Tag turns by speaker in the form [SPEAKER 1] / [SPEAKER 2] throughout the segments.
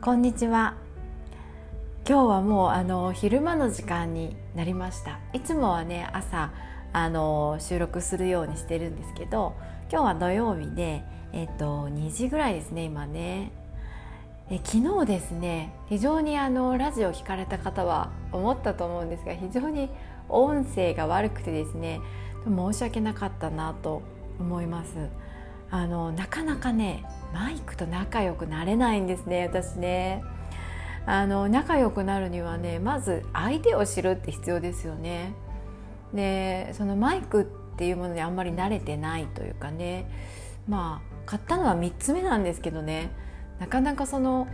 [SPEAKER 1] こんにちは。今日はもうあの昼間の時間になりました。いつもはね朝あの収録するようにしてるんですけど今日は土曜日で、えっと、2時ぐらいですね今ね。え昨日ですね非常にあのラジオを聞かれた方は思ったと思うんですが非常に音声が悪くてですね申し訳なかったなと思います。あのなかなかねマイクと仲良くなれないんですね私ね。あの仲良くなるにはねまず相手を知るって必要ですよね。でそのマイクっていうものにあんまり慣れてないというかね。まあ買ったのは3つ目なんですけどね。なかなかその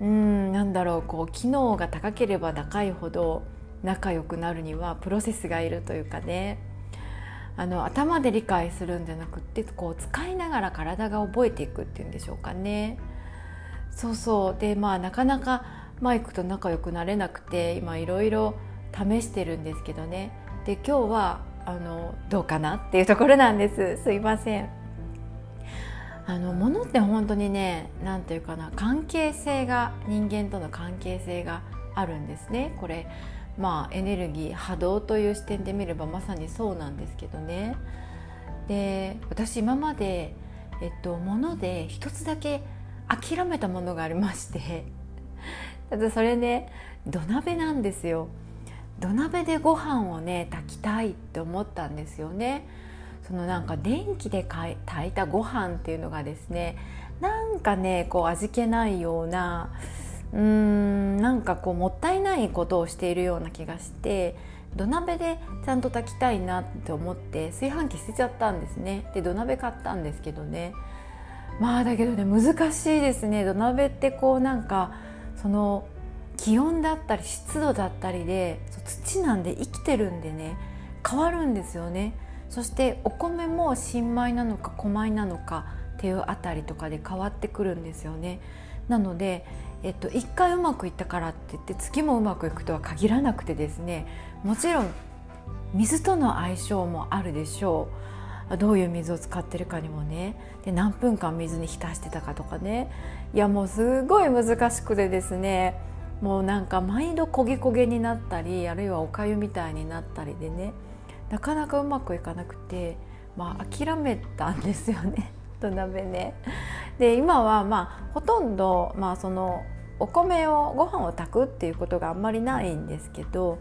[SPEAKER 1] うんなんだろうこう機能が高ければ高いほど仲良くなるにはプロセスがいるというかね。あの頭で理解するんじゃなくってこう使いながら体が覚えていくっていうんでしょうかね。そうそうでまあなかなかマイクと仲良くなれなくて今いろいろ試してるんですけどねで今日はあのどうかなっていうところなんですすいません。あの物って本当にね何て言うかな関係性が人間との関係性があるんですねこれまあエネルギー波動という視点で見ればまさにそうなんですけどね。で私今まで、えっと、物で一つだけ諦めたものがありまして。ただそれね土鍋なんですよ。土鍋でご飯をね炊きたいって思ったんですよね。そのなんか電気で炊いたご飯っていうのがですねなんかねこう味気ないようなうーんなんかこうもったいないことをしているような気がして土鍋でちゃんと炊きたいなって思って炊飯器捨てちゃったんですね。で土鍋買ったんですけどね。まあだけどね難しいですね。土鍋ってこうなんかその気温だったり湿度だったりで土なんで生きてるんでね変わるんですよね。そしてお米も新米なのか古米なのかっていうあたりとかで変わってくるんですよね。なので、えっと、1回うまくいったからって言って次もうまくいくとは限らなくてですねもちろん水との相性もあるでしょう。どういう水を使ってるかにもね。で何分間水に浸してたかとかね。いやもうすごい難しくてですね。もうなんか毎度焦げ焦げになったりあるいはおかゆみたいになったりでね。なかなかうまくいかなくて、まあ、諦めたんですよね。土鍋ね。で今はまあほとんど、まあ、そのお米をご飯を炊くっていうことがあんまりないんですけど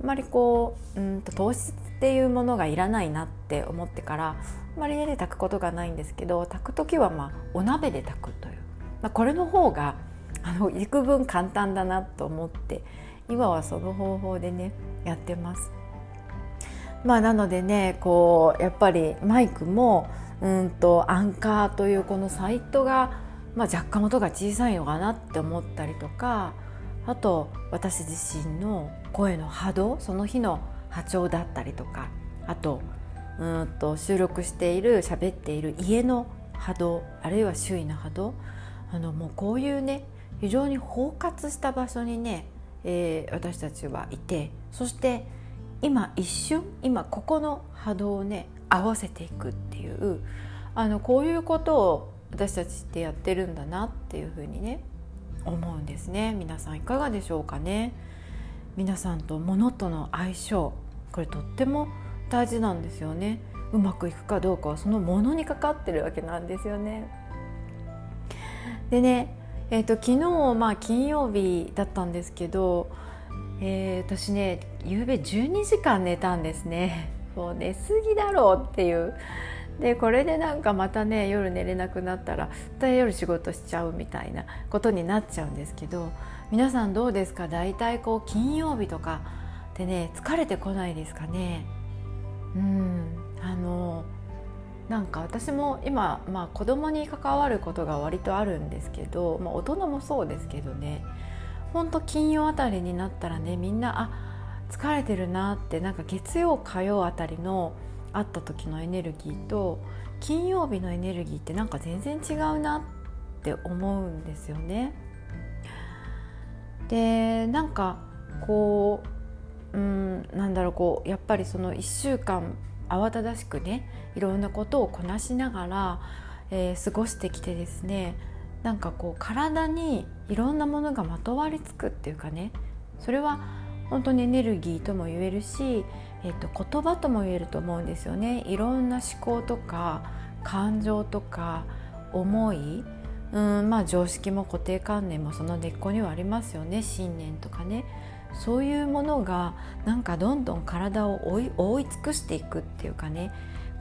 [SPEAKER 1] あんまりこううんと糖質っていうものがいらないなって思ってからあんまり家で炊くことがないんですけど炊く時はまあお鍋で炊くという、まあ、これの方があの幾分簡単だなと思って今はその方法でねやってます。まあ、なのでねこうやっぱりマイクもうんとアンカーというこのサイトが、まあ、若干音が小さいのかなって思ったりとかあと私自身の声の波動その日の波長だったりとかあとうんと収録している喋っている家の波動あるいは周囲の波動あのもうこういうね非常に包括した場所にね、えー、私たちはいてそして今一瞬今ここの波動をね合わせていくっていうあのこういうことを私たちってやってるんだなっていうふうにね思うんですね。皆さんいかがでしょうかね。皆さんと物との相性これとっても大事なんですよね。うまくいくかどうかはそのものにかかってるわけなんですよね。でねえーと、昨日、まあ、金曜日だったんですけど、えー、私ね夕べ12時間寝たんですね。もう寝すぎだろうっていう。でこれでなんかまたね夜寝れなくなったらまた夜仕事しちゃうみたいなことになっちゃうんですけど皆さんどうですか？大体こう金曜日とかでね疲れてこないですかね？うん。あのなんか私も今、まあ、子供に関わることが割とあるんですけど、まあ、大人もそうですけどね。ほんと金曜あたりになったらねみんなあ疲れてるなってなんか月曜火曜あたりの会った時のエネルギーと金曜日のエネルギーってなんか全然違うなって思うんですよね。でなんかこううんなんだろうこうやっぱりその1週間慌ただしくねいろんなことをこなしながら、えー、過ごしてきてですねなんかこう体にいろんなものがまとわりつくっていうかねそれは本当にエネルギーとも言えるし、えー、と言葉とも言えると思うんですよね。いろんな思考とか感情とか思いうんまあ常識も固定観念もその根っこにはありますよね。信念とかね。そういうものがなんかどんどん体を覆い覆い尽くしていくっていうかね。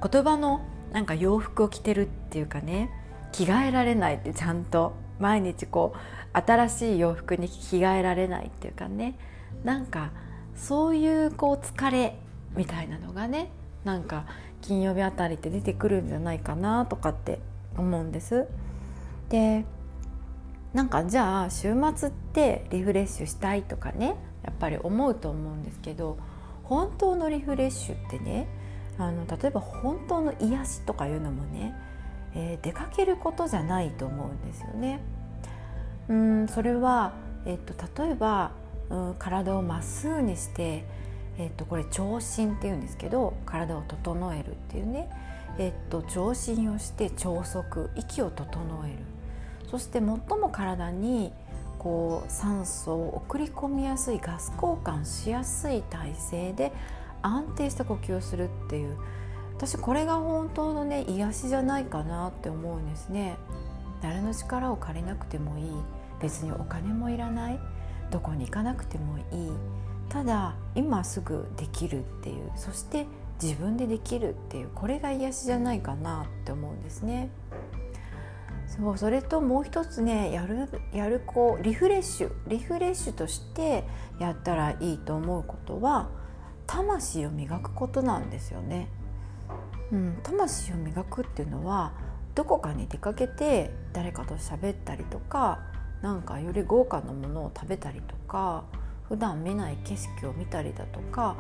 [SPEAKER 1] 言葉のなんか洋服を着てるっていうかね。着替えられないってちゃんと毎日こう新しい洋服に着替えられないっていうかね。なんかそういうこう疲れみたいなのがねなんか金曜日あたりって出てくるんじゃないかなとかって思うんです。でなんかじゃあ週末ってリフレッシュしたいとかねやっぱり思うと思うんですけど本当のリフレッシュってねあの例えば本当の癒しとかいうのもね、えー、出かけることじゃないと思うんですよね。うんそれは、えっと、例えば、体をまっすぐにして、えっと、これ聴診っていうんですけど体を整えるっていうね、えっと、聴診をして朝息息を整える。そして最も体にこう酸素を送り込みやすいガス交換しやすい体勢で安定した呼吸をするっていう。私これが本当のね癒しじゃないかなって思うんですね。誰の力を借りなくてもいい。別にお金もいらない。どこに行かなくてもいいただ今すぐできるっていうそして自分でできるっていうこれが癒しじゃないかなって思うんですね。そうそれともう一つねやるやるこうリフレッシュリフレッシュとしてやったらいいと思うことは魂を磨くことなんですよね。うん、魂を磨くっていうのはどこかに出かけて誰かと喋ったりとかなんかより豪華なものを食べたりとか普段見ない景色を見たりだとか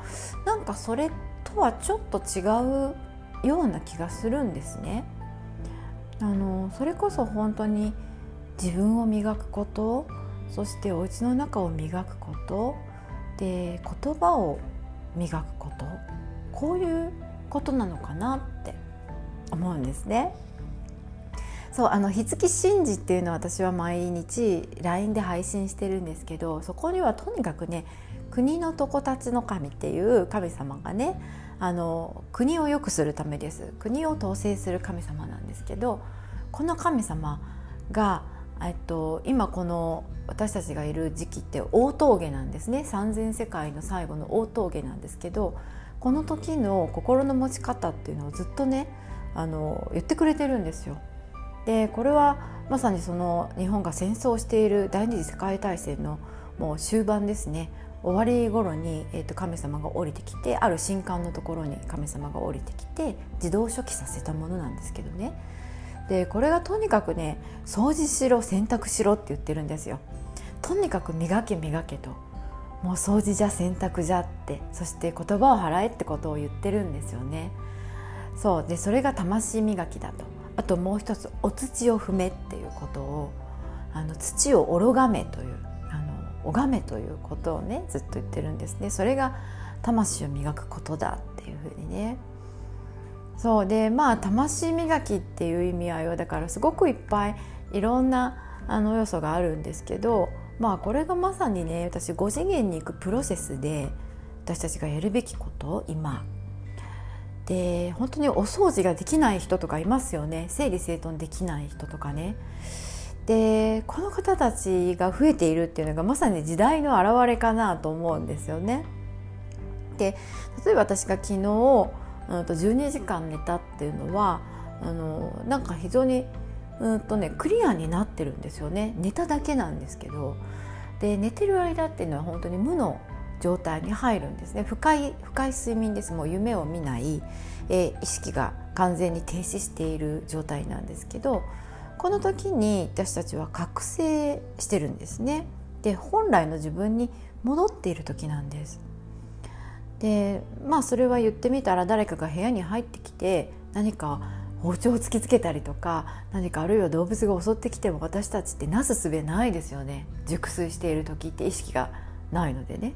[SPEAKER 1] なんかそれとはちょっと違うような気がするんですね。あのそれこそ本当に自分を磨くことそしてお家の中を磨くことで言葉を磨くことこういうことなのかなって思うんですね。そうあの日月神事っていうのは私は毎日 LINE で配信してるんですけどそこにはとにかくね国の床立の神っていう神様がねあの国を良くするためです国を統制する神様なんですけどこの神様が、えっと、今この私たちがいる時期って大峠なんですね三千世界の最後の大峠なんですけどこの時の心の持ち方っていうのをずっとねあの言ってくれてるんですよ。でこれはまさにその日本が戦争している第二次世界大戦のもう終盤ですね。終わり頃に、えー、と神様が降りてきてある新館のところに神様が降りてきて自動書記させたものなんですけどね。でこれがとにかくね掃除しろ洗濯しろって言ってるんですよ。とにかく磨け磨けと。もう掃除じゃ洗濯じゃってそして言葉を払えってことを言ってるんですよね。そう。でそれが魂磨きだと。あともう一つお土を踏めっていうことをあの土をおろがめというあの拝めということをねずっと言ってるんですね。それが魂を磨くことだっていうふうにね。そうでまあ魂磨きっていう意味合いはだからすごくいっぱいいろんなあの要素があるんですけどまあこれがまさにね私5次元に行くプロセスで私たちがやるべきこと今で本当にお掃除ができない人とかいますよね。整理整頓できない人とかね。でこの方たちが増えているっていうのがまさに時代の表れかなと思うんですよね。で例えば私が昨日、うん、と12時間寝たっていうのはあのなんか非常にうんとねクリアになってるんですよね。寝ただけなんですけど。で寝てる間っていうのは本当に無の状態に入るんですね。深い深い睡眠です。もう夢を見ない、えー、意識が完全に停止している状態なんですけどこの時に私たちは覚醒してるんですね。で本来の自分に戻っている時なんです。でまあそれは言ってみたら誰かが部屋に入ってきて何か包丁を突きつけたりとか何かあるいは動物が襲ってきても私たちってなすすべないですよね。熟睡している時って意識がないのでね。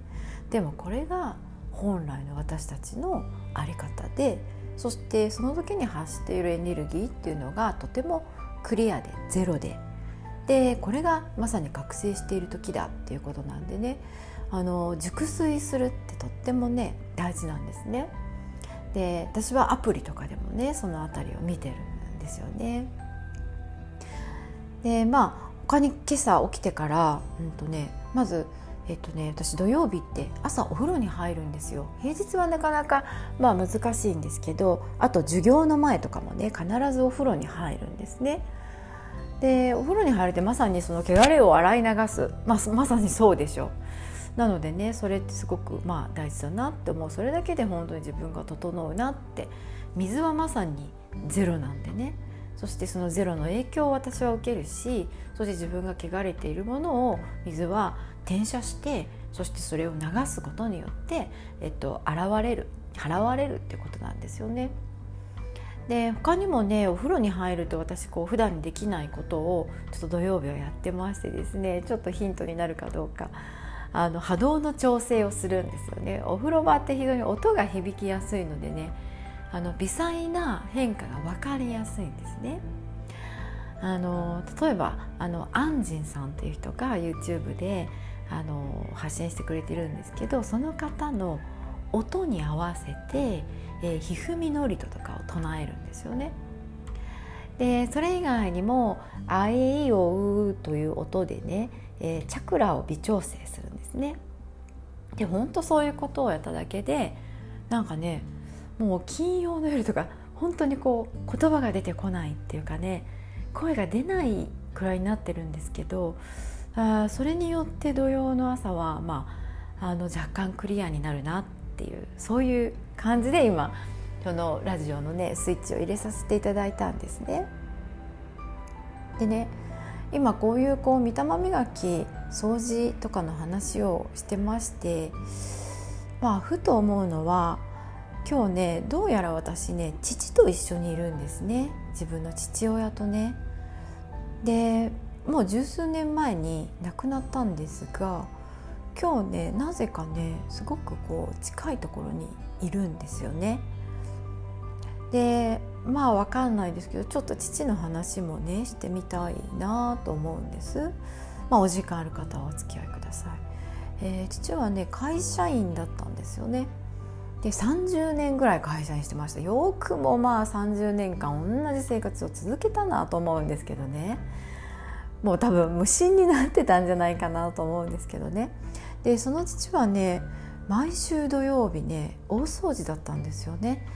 [SPEAKER 1] でもこれが本来の私たちの在り方でそしてその時に発しているエネルギーっていうのがとてもクリアでゼロででこれがまさに覚醒している時だっていうことなんでねあの熟睡するってとってもね大事なんですね。で私はアプリとかでもねその辺りを見てるんですよね。でまあ他に今朝起きてから、うんとね、まずえっとね、私土曜日って朝お風呂に入るんですよ。平日はなかなかまあ難しいんですけどあと授業の前とかもね必ずお風呂に入るんですね。でお風呂に入るってまさにその汚れを洗い流す、まあ、まさにそうでしょう。なのでねそれってすごくまあ大事だなって思う。それだけで本当に自分が整うなって。水はまさにゼロなんでね。そしてそのゼロの影響を私は受けるしそして自分が汚れているものを水は転写してそしてそれを流すことによって、えっと、現れる払われるってことなんですよね。で他にもねお風呂に入ると私こう普段できないことをちょっと土曜日はやってましてですねちょっとヒントになるかどうかあの波動の調整をするんですよねお風呂場って非常に音が響きやすいのでねあの微細な変化が分かりやすいんですね。あの例えばあのアンジンさんっていう人が YouTube であの発信してくれてるんですけどその方の音に合わせて、えー、ひふみのりととかを唱えるんですよね。でそれ以外にも「あえいおう」という音でね、えー、チャクラを微調整するんですね。で本当そういうことをやっただけでなんかねもう金曜の夜とか本当にこう言葉が出てこないっていうかね声が出ないくらいになってるんですけどあそれによって土曜の朝は、まあ、あの若干クリアになるなっていうそういう感じで今そのラジオのねスイッチを入れさせていただいたんですね。でね今こういうこう見たま磨き掃除とかの話をしてましてまあふと思うのは今日ねどうやら私ね父と一緒にいるんですね自分の父親とね。でもう十数年前に亡くなったんですが今日ねなぜかねすごくこう近いところにいるんですよね。でまあわかんないですけどちょっと父の話もねしてみたいなと思うんです。まあ、お時間ある方はお付き合いください。えー、父はね会社員だったんですよね。で30年ぐらい会社にしてましたよくもまあ30年間同じ生活を続けたなと思うんですけどねもう多分無心になってたんじゃないかなと思うんですけどね。でその父はね毎週土曜日ね大掃除だったんですよね。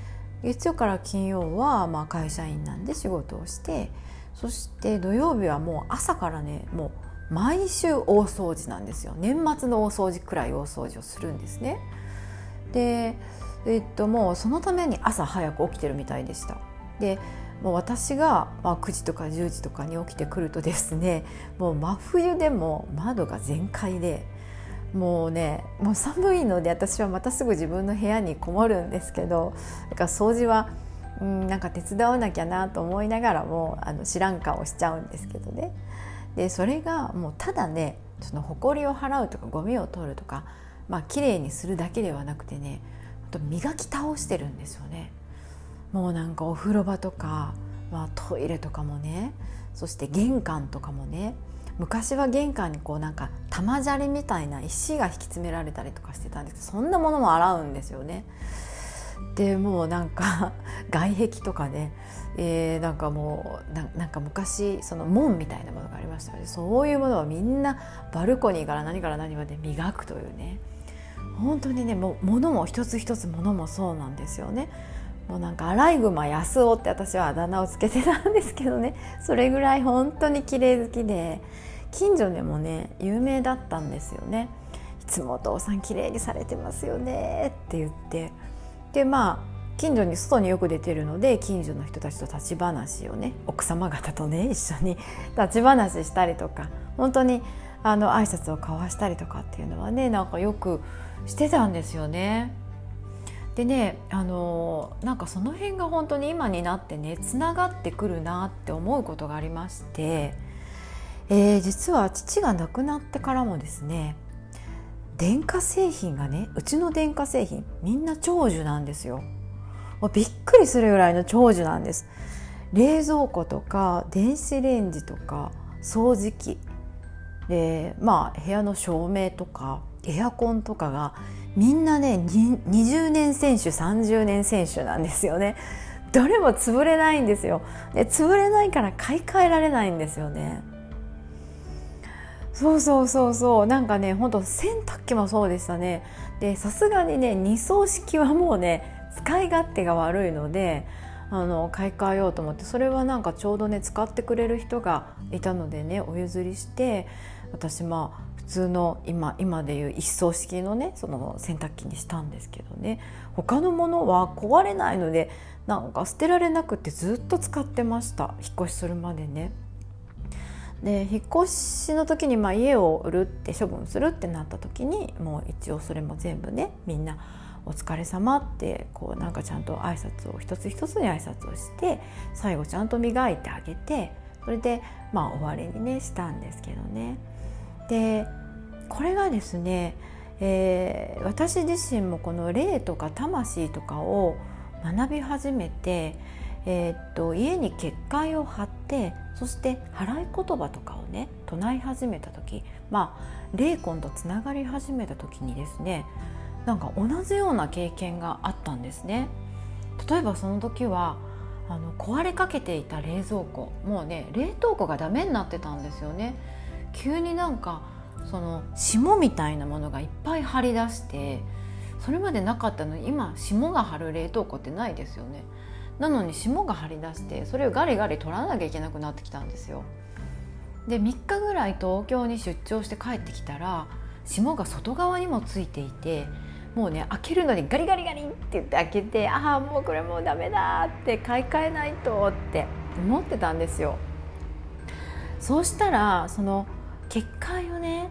[SPEAKER 1] 月曜から金曜はまあ会社員なんで仕事をしてそして土曜日はもう朝からねもう毎週大掃除なんですよ。年末の大掃除くらい大掃除をするんですね。でえっと、もうそのために朝早く起きてるみたいでした。でもう私が、まあ、9時とか10時とかに起きてくるとですねもう真冬でも窓が全開でもうねもう寒いので私はまたすぐ自分の部屋にこもるんですけどだから掃除はうんなんか手伝わなきゃなと思いながらもあの知らん顔しちゃうんですけどね。でそれがもうただねその埃を払うとかゴミを取るとかまあ綺麗にするだけではなくてねあと磨き倒してるんですよね。もうなんかお風呂場とか、まあ、トイレとかもねそして玄関とかもね昔は玄関にこうなんか玉砂利みたいな石が引き詰められたりとかしてたんですけどそんなものも洗うんですよね。でもうなんか 外壁とかね、えー、なんかもうなんか昔その門みたいなものがありましたのでそういうものをみんなバルコニーから何から何まで磨くというね本当にねもう物も一つ一つ物もそうなんですよね。もうなんかアライグマ安男って私はあだ名をつけてたんですけどね。それぐらい本当に綺麗好きで近所でもね有名だったんですよね。いつもお父さん綺麗にされてますよね」って言って。でまあ近所に外によく出てるので近所の人たちと立ち話をね奥様方とね 一緒に 立ち話したりとか本当にあの挨拶を交わしたりとかっていうのはねなんかよくしてたんですよね。でねあのなんかその辺が本当に今になってねつながってくるなって思うことがありまして、えー、実は父が亡くなってからもですね電化製品がねうちの電化製品みんな長寿なんですよ。もうびっくりするぐらいの長寿なんです冷蔵庫とか電子レンジとか掃除機でまあ部屋の照明とかエアコンとかがみんなね20年選手30年選手なんですよね。どれも潰れないんですよ。で潰れないから買い替えられないんですよね。そうそうそうそう。なんかねほんと洗濯機もそうでしたね。でさすがにね二層式はもうね使い勝手が悪いのであの買い替えようと思ってそれはなんかちょうどね使ってくれる人がいたのでねお譲りして私まあ通の今今でいう一層式のねその洗濯機にしたんですけどね他のものは壊れないのでなんか捨てられなくてずっと使ってました引っ越しするまでね。で引っ越しの時にまあ家を売るって処分するってなった時にもう一応それも全部ねみんなお疲れ様ってこうなんかちゃんと挨拶を一つ一つに挨拶をして最後ちゃんと磨いてあげてそれでまあ終わりにねしたんですけどね。でこれがですね、えー、私自身もこの霊とか魂とかを学び始めて、えー、っと家に結界を張ってそして払い言葉とかをね唱え始めた時まあ霊魂とつながり始めた時にですねなんか同じような経験があったんですね。例えばその時はあの壊れかけていた冷蔵庫もうね冷凍庫がダメになってたんですよね。急になんかその霜みたいなものがいっぱい張り出してそれまでなかったのに今霜が張る冷凍庫ってないですよねなのに霜が張り出してそれをガリガリ取らなきゃいけなくなってきたんですよで3日ぐらい東京に出張して帰ってきたら霜が外側にもついていてもうね開けるのにガリガリガリって言って開けてああもうこれもうダメだって買い替えないとって思ってたんですよ。そうしたらその結界をね、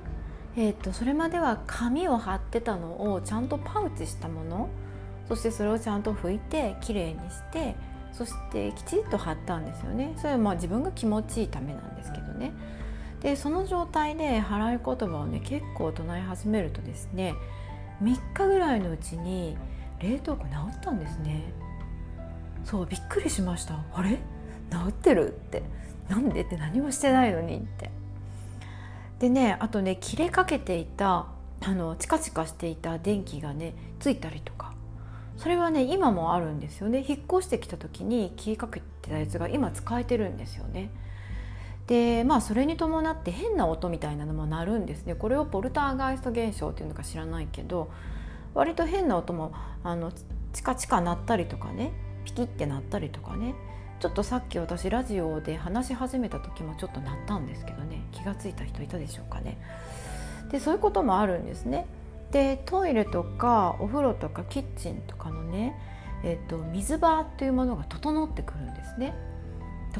[SPEAKER 1] えーと、それまでは紙を貼ってたのをちゃんとパウチしたもの。そしてそれをちゃんと拭いてきれいにしてそしてきちっと貼ったんですよね。それはまあ自分が気持ちいいためなんですけどね。でその状態で払い言葉をね結構唱え始めるとですね3日ぐらいのうちに冷凍庫治ったんですね。そうびっくりしました。あれ？治ってる？って。なんで？って何もしてないのにって。でねあとね切れかけていたあのチカチカしていた電気がねついたりとか。それはね今もあるんですよね。引っ越してきた時に切りかけてたやつが今使えてるんですよね。でまあそれに伴って変な音みたいなのも鳴るんですね。これをポルターガイスト現象っていうのか知らないけど割と変な音もあのチカチカ鳴ったりとかねピキって鳴ったりとかね。ちょっとさっき私ラジオで話し始めた時もちょっと鳴ったんですけどね気が付いた人いたでしょうかね。でそういうこともあるんですね。でトイレとかお風呂とかキッチンとかのね、えーと、水場というものが整ってくるんですね。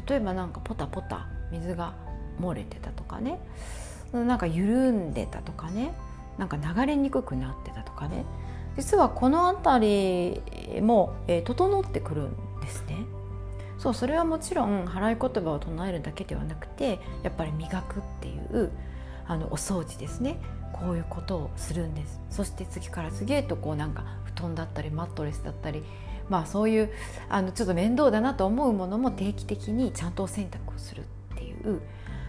[SPEAKER 1] 例えばなんかポタポタ水が漏れてたとかねなんか緩んでたとかねなんか流れにくくなってたとかね実はこの辺りも、えー、整ってくるんですね。そうそれはもちろん払い言葉を唱えるだけではなくてやっぱり磨くっていうあのお掃除ですねこういうことをするんですそして次から次へとこうなんか布団だったりマットレスだったりまあそういうあのちょっと面倒だなと思うものも定期的にちゃんと洗濯をするっていう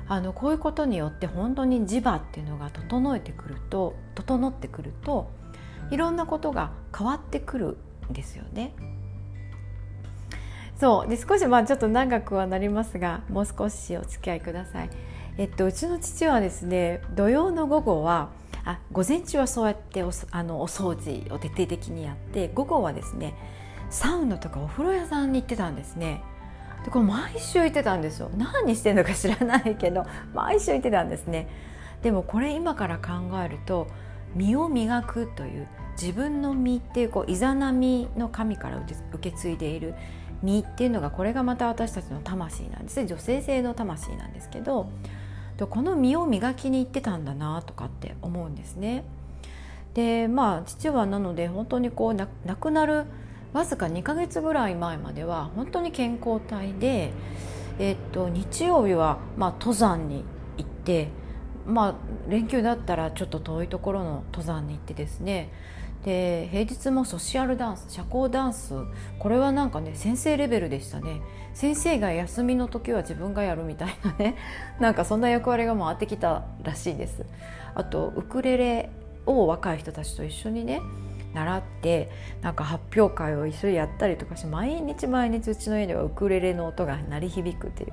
[SPEAKER 1] あのこういうことによって本当に磁場っていうのが整えてくると整ってくるといろんなことが変わってくるんですよね。そうで少しまあちょっと長くはなりますがもう少しお付き合いください。えっと、うちの父はですね土曜の午後はあ午前中はそうやっておあのお掃除を徹底的にやって午後はですねサウナとかお風呂屋さんに行ってたんですね。でこれ毎週行ってたんですよ何してんのか知らないけど 毎週行ってたんですねでもこれ今から考えると身を磨くという自分の身っていうこうイザナミの神から受け継いでいる身っていうのがこれがまた私たちの魂なんです女性性の魂なんですけどこの身を磨きに行ってたんだなとかって思うんですね。でまあ父はなので本当にこう亡くなるわずか2ヶ月ぐらい前までは本当に健康体で、えっと、日曜日はまあ登山に行ってまあ連休だったらちょっと遠いところの登山に行ってですねで平日もソシアルダンス社交ダンス。これはなんかね先生レベルでしたね。先生が休みの時は自分がやるみたいなね。なんかそんな役割が回ってきたらしいです。あとウクレレを若い人たちと一緒にね習ってなんか発表会を一緒にやったりとかして毎日毎日うちの家ではウクレレの音が鳴り響くっていう。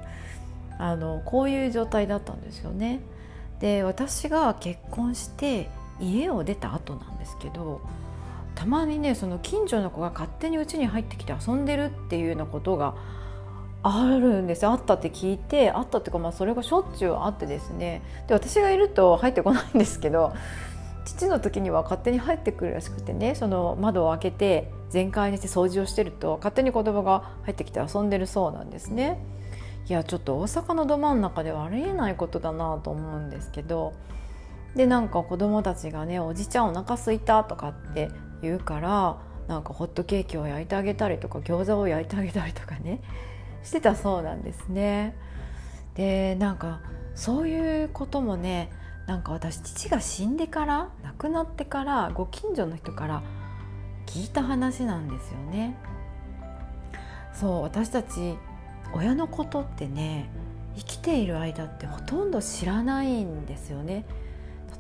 [SPEAKER 1] あのこういう状態だったんですよね。で私が結婚して家を出た後なんですけどたまにねその近所の子が勝手に家に入ってきて遊んでるっていうようなことがあるんですあったって聞いてあったっていうかまあそれがしょっちゅうあってですねで私がいると入ってこないんですけど父の時には勝手に入ってくるらしくてねその窓を開けて全開にして掃除をしてると勝手に子供が入ってきて遊んでるそうなんですね。いやちょっと大阪のど真ん中ではありえないことだなと思うんですけどでなんか子供たちがね「おじちゃんお腹すいた」とかって言うからなんかホットケーキを焼いてあげたりとか餃子を焼いてあげたりとかね してたそうなんですね。でなんかそういうこともねなんか私父が死んでから亡くなってからご近所の人から聞いた話なんですよね。そう私たち親のことってね生きている間ってほとんど知らないんですよね。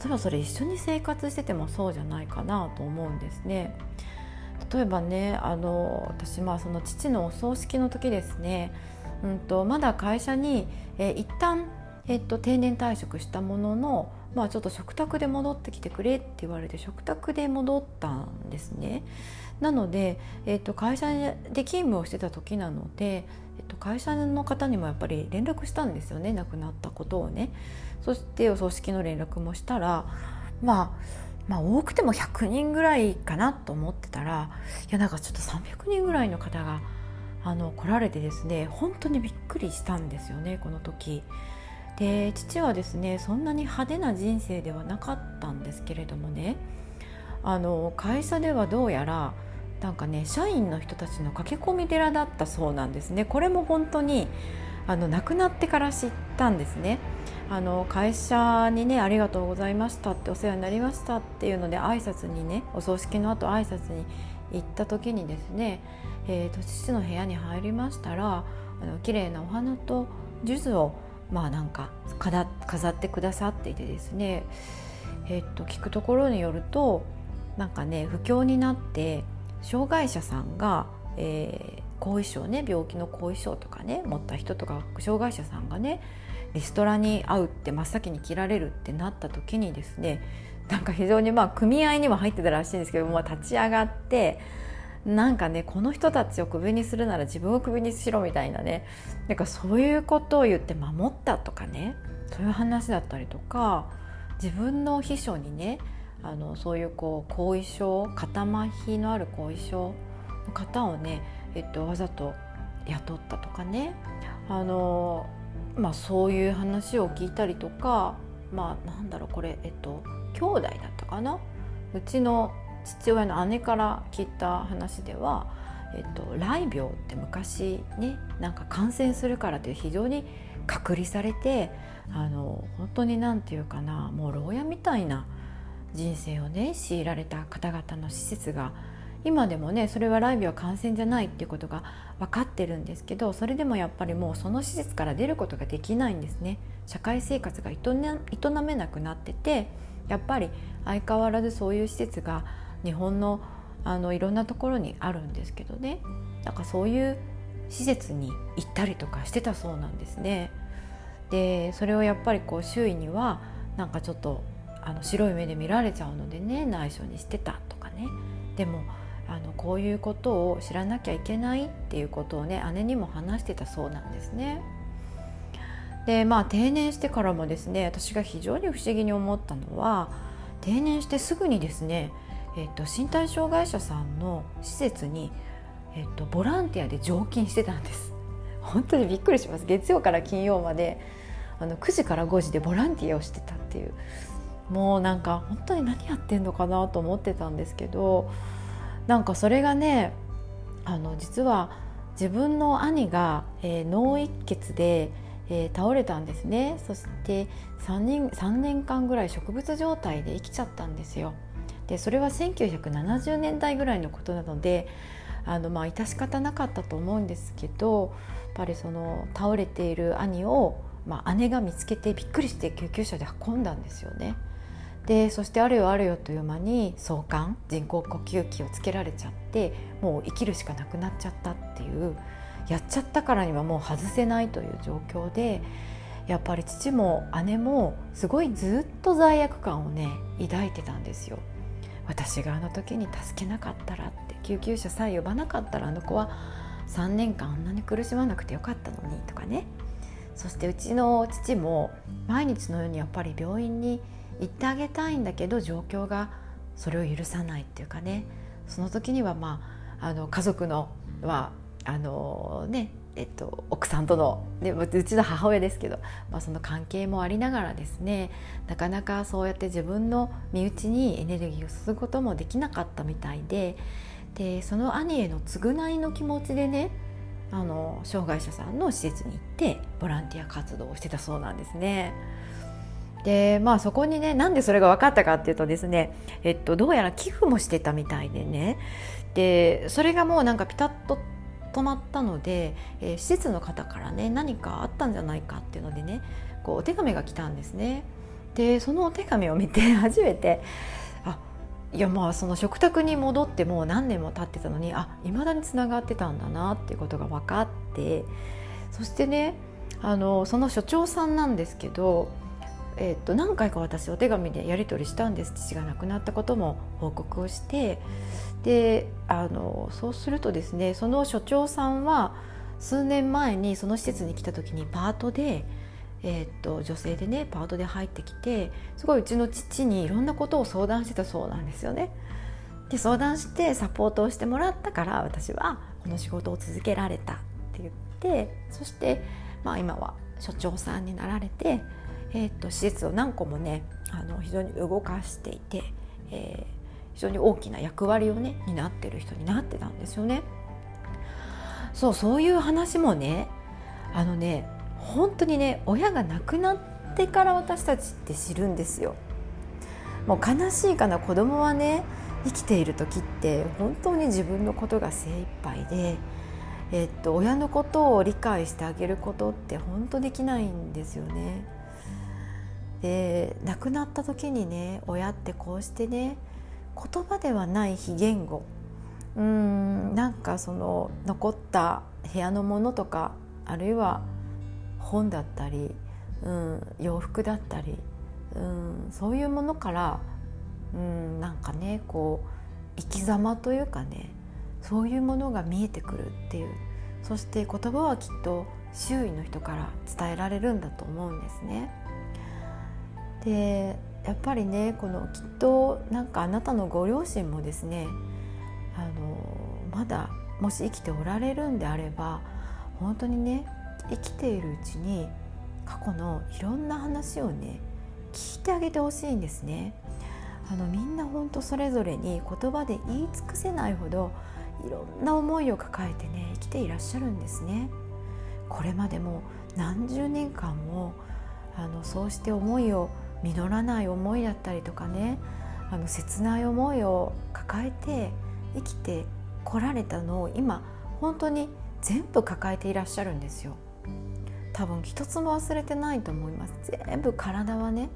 [SPEAKER 1] 例えばそれ一緒に生活しててもそうじゃないかなと思うんですね。例えばねあの私まあその父のお葬式の時ですね、うんと、まだ会社に、え一旦えっと、定年退職したものの、まあ、ちょっと食卓で戻ってきてくれって言われて食卓で戻ったんですね。なので、えっと、会社で勤務をしてた時なので、えっと、会社の方にもやっぱり連絡したんですよね亡くなったことをね。そしてお葬式の連絡もしたら、まあ、まあ多くても100人ぐらいかなと思ってたらいやなんかちょっと300人ぐらいの方があの来られてですね本当にびっくりしたんですよねこの時。で父はですねそんなに派手な人生ではなかったんですけれどもねあの会社ではどうやらなんかね社員の人たちの駆け込み寺だったそうなんですね。これも本当にあの亡くなってから知ったんですね。あの会社にね「ありがとうございました」って「お世話になりました」っていうので挨拶にねお葬式の後挨拶に行った時にですね、えーと、父の部屋に入りましたらあの綺麗なお花と数珠をまあなんか飾ってくださっていてですね、えっと聞くところによるとなんかね不況になって障害者さんが、えー、後遺症ね病気の後遺症とかね持った人とか障害者さんがねリストラに会うって真っ先に切られるってなった時にですねなんか非常にまあ組合にも入ってたらしいんですけども立ち上がってなんかねこの人たちをクビにするなら自分をクビにしろみたいなねなんかそういうことを言って守ったとかねそういう話だったりとか自分の秘書にねあのそういうこう後遺症肩麻痺のある後遺症の方をね、えっと、わざと雇ったとかね。あの、まあ、そういう話を聞いたりとかまあなんだろうこれえっと兄弟だったかな。うちの父親の姉から聞いた話では、えっと、雷病って昔ねなんか感染するからって非常に隔離されてあの本当に何て言うかなもう牢屋みたいな人生をね強いられた方々の施設が今でもねそれは雷病は感染じゃないっていうことが分かってるんですけどそれでもやっぱりもうその施設から出ることができないんですね社会生活が営めなくなっててやっぱり相変わらずそういう施設が日本のあのいろんなところにあるんですけどねなんかそういう施設に行ったりとかしてたそうなんですね。でそれをやっぱりこう周囲にはなんかちょっとあの白い目で見られちゃうのでね内緒にしてたとかね。でもあのこういうことを知らなきゃいけないっていうことをね姉にも話してたそうなんですね。でまあ定年してからもですね私が非常に不思議に思ったのは定年してすぐにですね、えっと、身体障害者さんの施設に、えっと、ボランティアで常勤してたんです。本当にびっくりします。月曜から金曜まであの9時から5時でボランティアをしてたっていう。もうなんか本当に何やってんのかなと思ってたんですけどなんかそれがねあの実は自分の兄が、えー、脳一血で、えー、倒れたんですねそして3年 ,3 年間ぐらい植物状態で生きちゃったんですよ。でそれは1970年代ぐらいのことなのであのまあ致し方なかったと思うんですけどやっぱりその倒れている兄を、まあ、姉が見つけてびっくりして救急車で運んだんですよね。でそしてあるよあるよという間に送還人工呼吸器をつけられちゃってもう生きるしかなくなっちゃったっていうやっちゃったからにはもう外せないという状況でやっぱり父も姉もすごいずっと罪悪感をね抱いてたんですよ。私があの時に助けなかったらって救急車さえ呼ばなかったらあの子は3年間あんなに苦しまなくてよかったのにとかねそしてうちの父も毎日のようにやっぱり病院に行ってあげたいんだけど状況がそれを許さないっていうかねその時にはまああの家族のはあのねえっと、奥さんとのでうちの母親ですけど、まあ、その関係もありながらですねなかなかそうやって自分の身内にエネルギーを注ぐこともできなかったみたいででその兄への償いの気持ちでねあの障害者さんの施設に行ってボランティア活動をしてたそうなんですね。でまあそこにねなんでそれが分かったかっていうとですね、えっと、どうやら寄付もしてたみたいでねでそれがもうなんかピタッと止まったので、えー、施設の方からね何かあったんじゃないかっていうのでねこうお手紙が来たんですね。でそのお手紙を見て 初めてあいやまあその食卓に戻ってもう何年も経ってたのにあ未だにつながってたんだなっていうことが分かってそしてねあのその所長さんなんですけどえー、と何回か私お手紙でやり取りしたんです父が亡くなったことも報告をしてであのそうするとですねその所長さんは数年前にその施設に来た時にパートで、えー、と女性でねパートで入ってきてすごいうちの父にいろんなことを相談してたそうなんですよね。で相談してサポートをしてもらったから私はこの仕事を続けられたって言ってそして、まあ、今は所長さんになられてえーと、施設を何個もねあの非常に動かしていて、えー、非常に大きな役割をね担ってる人になってたんですよね。そうそういう話もねあのね本当にね親が亡くなってから私たちって知るんですよ。もう悲しいかな子供はね生きている時って本当に自分のことが精一杯で、えっと、親のことを理解してあげることって本当できないんですよね。で亡くなった時にね親ってこうしてね言葉ではない非言語うーんなんかその残った部屋のものとかあるいは本だったり、うん、洋服だったり、うん、そういうものから、うん、なんかねこう生き様というかねそういうものが見えてくるっていうそして言葉はきっと周囲の人から伝えられるんだと思うんですね。でやっぱりねこのきっとなんかあなたのご両親もですねあのまだもし生きておられるんであれば本当にね生きているうちに過去のいろんな話をね聞いてあげてほしいんですね。あのみんな本当それぞれに言葉で言い尽くせないほどいろんな思いを抱えてね生きていらっしゃるんですね。これまでも何十年間もあのそうして思いを実らない思いだったりとかねあの切ない思いを抱えて生きてこられたのを今本当に全部抱えていらっしゃるんですよ。多分一つも忘れてないと思います。全部体はね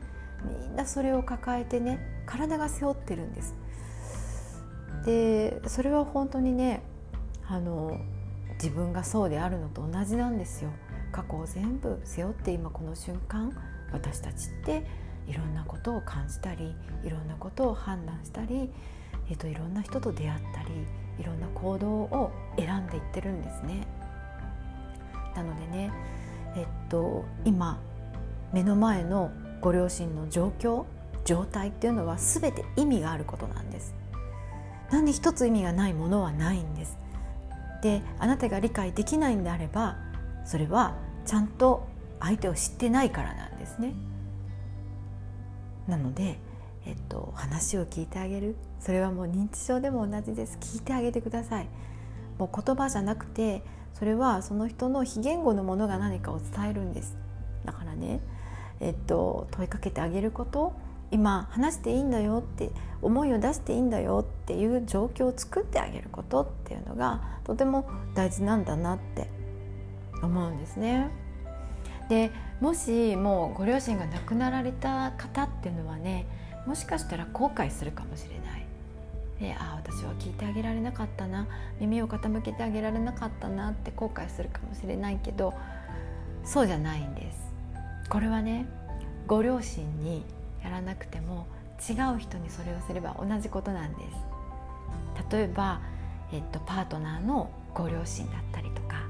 [SPEAKER 1] みんなそれを抱えてね体が背負ってるんです。でそれは本当にねあの自分がそうであるのと同じなんですよ。過去を全部背負って今この瞬間私たちっていろんなことを感じたりいろんなことを判断したり、えーと、いろんな人と出会ったりいろんな行動を選んでいってるんですね。なのでね、えっと、今目の前のご両親の状況状態っていうのは全て意味があることなんです。何一つ意味がないものはないんです。であなたが理解できないんであればそれはちゃんと相手を知ってないからなんですね。なので、えっと、話を聞いてあげる。それはもう認知症でも同じです。聞いてあげてください。もう言葉じゃなくてそれはその人の非言語のものが何かを伝えるんです。だからね、えっと、問いかけてあげること。今話していいんだよって思いを出していいんだよっていう状況を作ってあげることっていうのがとても大事なんだなって思うんですね。でもしもうご両親が亡くなられた方っていうのはねもしかしたら後悔するかもしれない。でああ私は聞いてあげられなかったな耳を傾けてあげられなかったなって後悔するかもしれないけどそうじゃないんです。これはねご両親にやらなくても違う人にそれをすれば同じことなんです例えば、えっと、パートナーのご両親だったりとか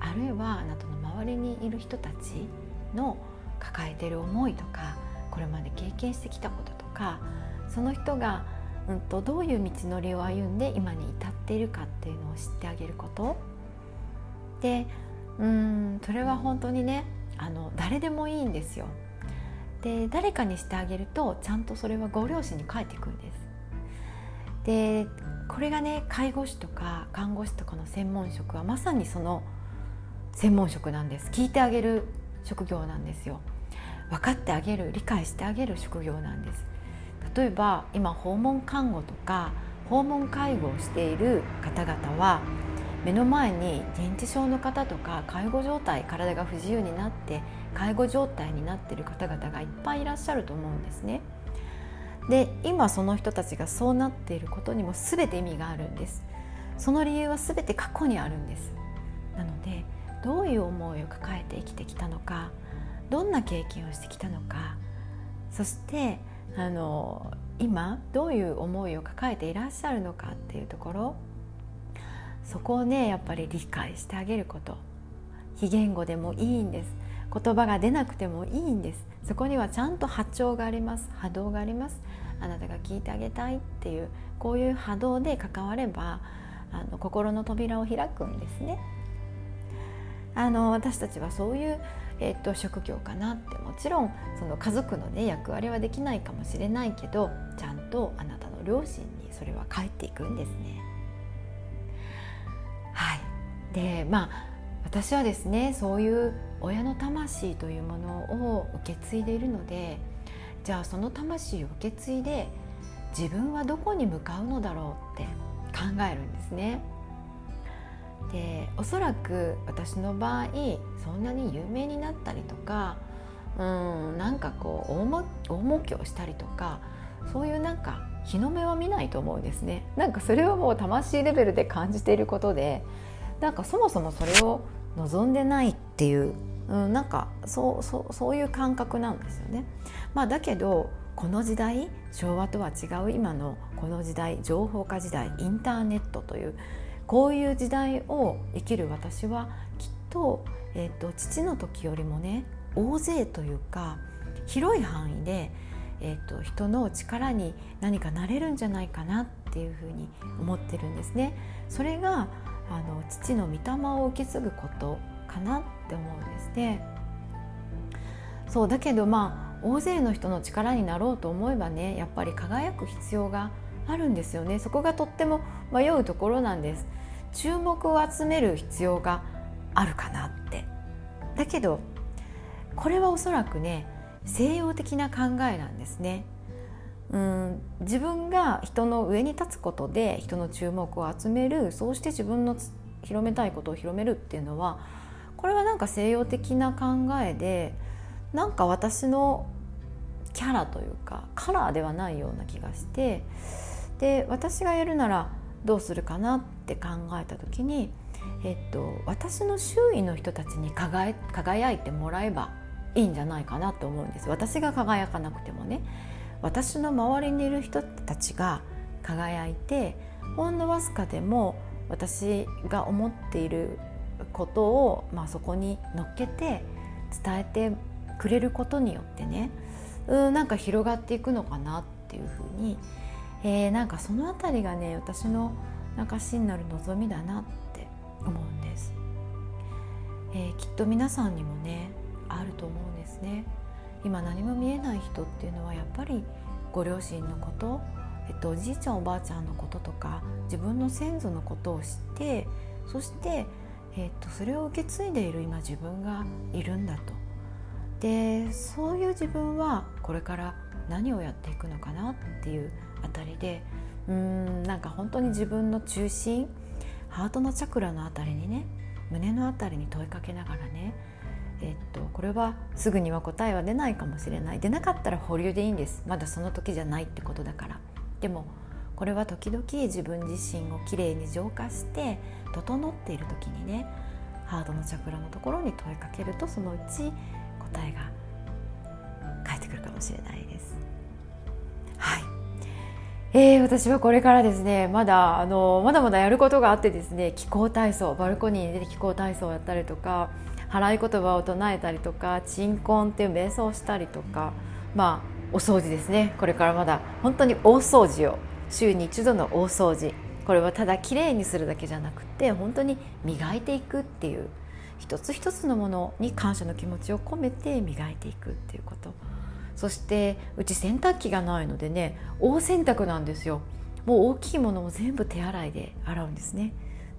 [SPEAKER 1] あるいはあなたの周りにいる人たちの抱えてる思いとかこれまで経験してきたこととかその人が、うんと、どういう道のりを歩んで今に至っているかっていうのを知ってあげること。でうんそれは本当にねあの誰でもいいんですよ。で誰かにしてあげるとちゃんとそれはご両親に返ってくるんです。でこれがね介護士とか看護師とかの専門職はまさにその専門職なんです聞いてあげる職業なんですよ分かってあげる理解してあげる職業なんです例えば今訪問看護とか訪問介護をしている方々は目の前に認知症の方とか介護状態体が不自由になって介護状態になっている方々がいっぱいいらっしゃると思うんですね。で今その人たちがそうなっていることにも全て意味があるんです。その理由は全て過去にあるんです。なのでどういう思いを抱えて生きてきたのかどんな経験をしてきたのかそしてあの今どういう思いを抱えていらっしゃるのかっていうところそこをねやっぱり理解してあげること。非言語でもいいんです。言葉が出なくてもいいんです。そこにはちゃんと波長があります。波動があります。あなたが聞いてあげたいっていうこういう波動で関わればあの心の扉を開くんですね。あの私たちはそういう、えー、っと職業かなってもちろんその家族の、ね、役割はできないかもしれないけどちゃんとあなたの両親にそれは返っていくんですね。はいでまあ私はですねそういう親の魂というものを受け継いでいるのでじゃあその魂を受け継いで自分はどこに向かうのだろうって考えるんですね。でおそらく私の場合そんなに有名になったりとかうんなんかこう大も大儲けをしたりとかそういうなんか日の目は見ないと思うんですねなんかそれはもう魂レベルで感じていることでなんかそもそもそれを望んでないっていう、うん、なんかそうそうそういう感覚なんですよね。まあ、だけどこの時代昭和とは違う今のこの時代情報化時代インターネットというこういう時代を生きる私はきっと,、えーと父の時よりもね大勢というか広い範囲でえーと、人の力に何かなれるんじゃないかなっていうふうに思ってるんですね。それがあの父の御霊を受け継ぐことかなって思うんですね。そうだけどまあ大勢の人の力になろうと思えばねやっぱり輝く必要があるんですよね。そこがとっても迷うところなんです。注目を集める必要があるかなって。だけどこれはおそらくね西洋的な考えなんですね。うん自分が人の上に立つことで人の注目を集めるそうして自分の広めたいことを広めるっていうのはこれはなんか西洋的な考えでなんか私のキャラというかカラーではないような気がしてで私がやるならどうするかなって考えた時に、えっと、私の周囲の人たちに輝いてもらえばいいんじゃないかなと思うんです。私が輝かなくてもね。私の周りにいる人たちが輝いてほんのわずかでも私が思っていることを、まあ、そこに乗っけて伝えてくれることによってねうんなんか広がっていくのかなっていうふうに、えー、なんかその辺りがね私のなんか真なる望みだなって思うんです、えー、きっと皆さんにもねあると思うんですね。今何も見えない人っていうのはやっぱりご両親のこと、えっと、おじいちゃんおばあちゃんのこととか自分の先祖のことを知ってそして、えっと、それを受け継いでいる今自分がいるんだと。でそういう自分はこれから何をやっていくのかなっていうあたりでうーんなんか本当に自分の中心ハートのチャクラのあたりにね胸のあたりに問いかけながらねえっと、これはすぐには答えは出ないかもしれない。出なかったら保留でいいんです。まだその時じゃないってことだから。でもこれは時々自分自身をきれいに浄化して整っている時にねハートのチャクラのところに問いかけるとそのうち答えが返ってくるかもしれないです。えー、私はこれからですねまだあのまだまだやることがあってですね気候体操バルコニーに出て気候体操をやったりとか払い言葉を唱えたりとか鎮魂っていう瞑想をしたりとかまあお掃除ですね。これからまだ本当に大掃除を週に一度の大掃除。これはただきれいにするだけじゃなくて本当に磨いていくっていう一つ一つのものに感謝の気持ちを込めて磨いていくっていうこと。そしてうち洗濯機がないのでね大洗濯なんですよ。もう大きいものも全部手洗いで洗うんですね。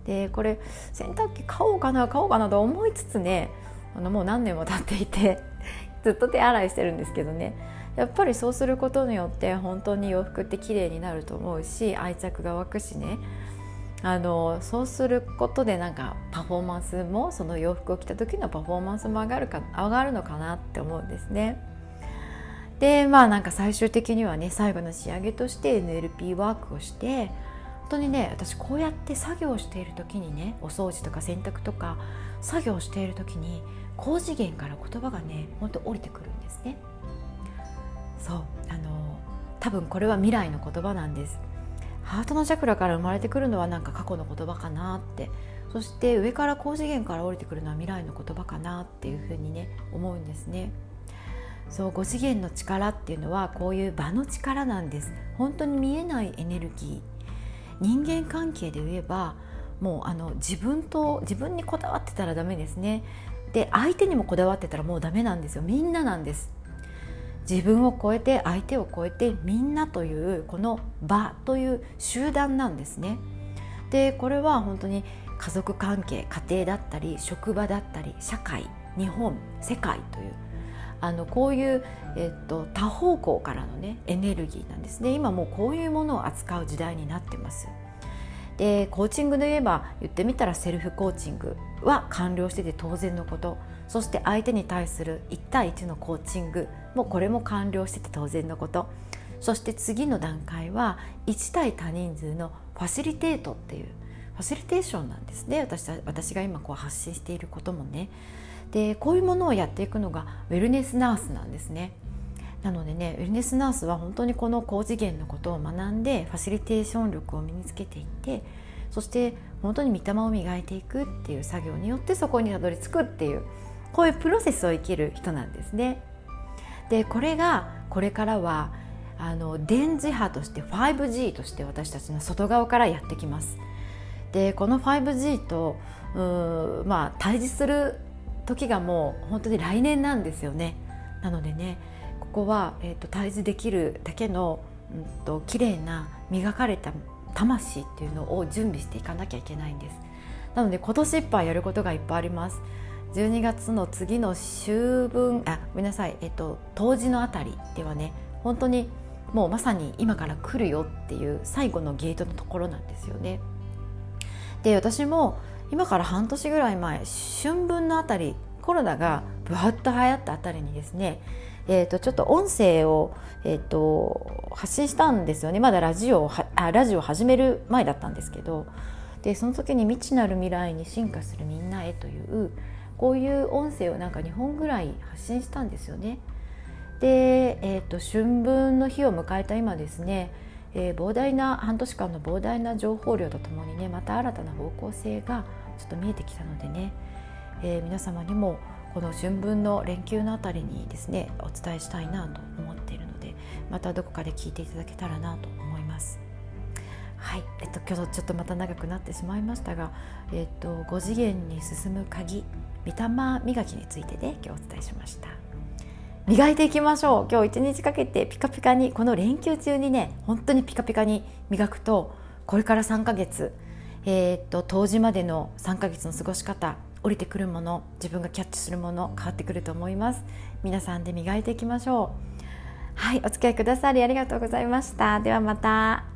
[SPEAKER 1] でこれ洗濯機買おうかな買おうかなと思いつつねあのもう何年も経っていて ずっと手洗いしてるんですけどね。やっぱりそうすることによって本当に洋服って綺麗になると思うし愛着が湧くしね。あのそうすることでなんかパフォーマンスもその洋服を着た時のパフォーマンスも上がるか上がるのかなって思うんですね。でまあなんか最終的にはね最後の仕上げとして NLP ワークをして本当にね私こうやって作業している時にねお掃除とか洗濯とか作業している時に高次元から言葉がねほんと降りてくるんですね。そうあの多分これは未来の言葉なんです。ハートのチャクラから生まれてくるのはなんか過去の言葉かなって。そして上から高次元から降りてくるのは未来の言葉かなっていうふうにね思うんですね。そう5次元の力っていうのはこういう場の力なんです。本当に見えないエネルギー。人間関係で言えばもうあの自分と自分にこだわってたらダメですね。で相手にもこだわってたらもうダメなんですよ。みんななんです。自分を超えて相手を超えてみんなというこの場という集団なんですね。でこれは本当に家族関係家庭だったり職場だったり社会日本世界というあのこういう、えっと、多方向からのねエネルギーなんですね。今もうこういうものを扱う時代になってます。でコーチングで言えば言ってみたらセルフコーチングは完了してて当然のこと。そして相手に対する1対1のコーチングもこれも完了してて当然のこと。そして次の段階は1対多人数のファシリテートっていうファシリテーションなんですね。私私が今こう発信していることもね。でこういうものをやっていくのがウェルネスナースなんですねなのでねウェルネスナースは本当にこの高次元のことを学んでファシリテーション力を身につけていってそして本当に御霊を磨いていくっていう作業によってそこにたどり着くっていうこういうプロセスを生きる人なんですね。でこれがこれからはあの電磁波として 5G として私たちの外側からやってきます。でこの 5G とうまあ対峙する時がもう本当に来年なんですよね。なのでねここは、えーと、対峙できるだけの、うんと、綺麗な磨かれた魂っていうのを準備していかなきゃいけないんです。なので今年いっぱいやることがいっぱいあります。12月の次の秋分あごめんなさい、えっと、冬至のあたりではね本当にもうまさに今から来るよっていう最後のゲートのところなんですよね。で私も今から半年ぐらい前春分のあたりコロナがぶわっと流行ったあたりにですねえー、とちょっと音声を、えーと、発信したんですよねまだラジオあラジオ始める前だったんですけどでその時に「未知なる未来に進化するみんなへ」というこういう音声をなんか2本ぐらい発信したんですよね。で、えーと春分の日を迎えた今ですねえー、膨大な半年間の膨大な情報量とともにねまた新たな方向性がちょっと見えてきたのでね、えー、皆様にもこの春分の連休のあたりにですねお伝えしたいなと思っているのでまたどこかで聞いていただけたらなと思います。はい、えっと、今日ちょっとまた長くなってしまいましたが、えっと、5次元に進む鍵御霊磨きについてで今日お伝えしました磨いていきましょう。今日一日かけてピカピカにこの連休中にね本当にピカピカに磨くとこれから3ヶ月えー、っと冬至までの3ヶ月の過ごし方降りてくるもの自分がキャッチするもの変わってくると思います。皆さんで磨いていきましょう。はいお付き合いくださりありがとうございました。ではまた。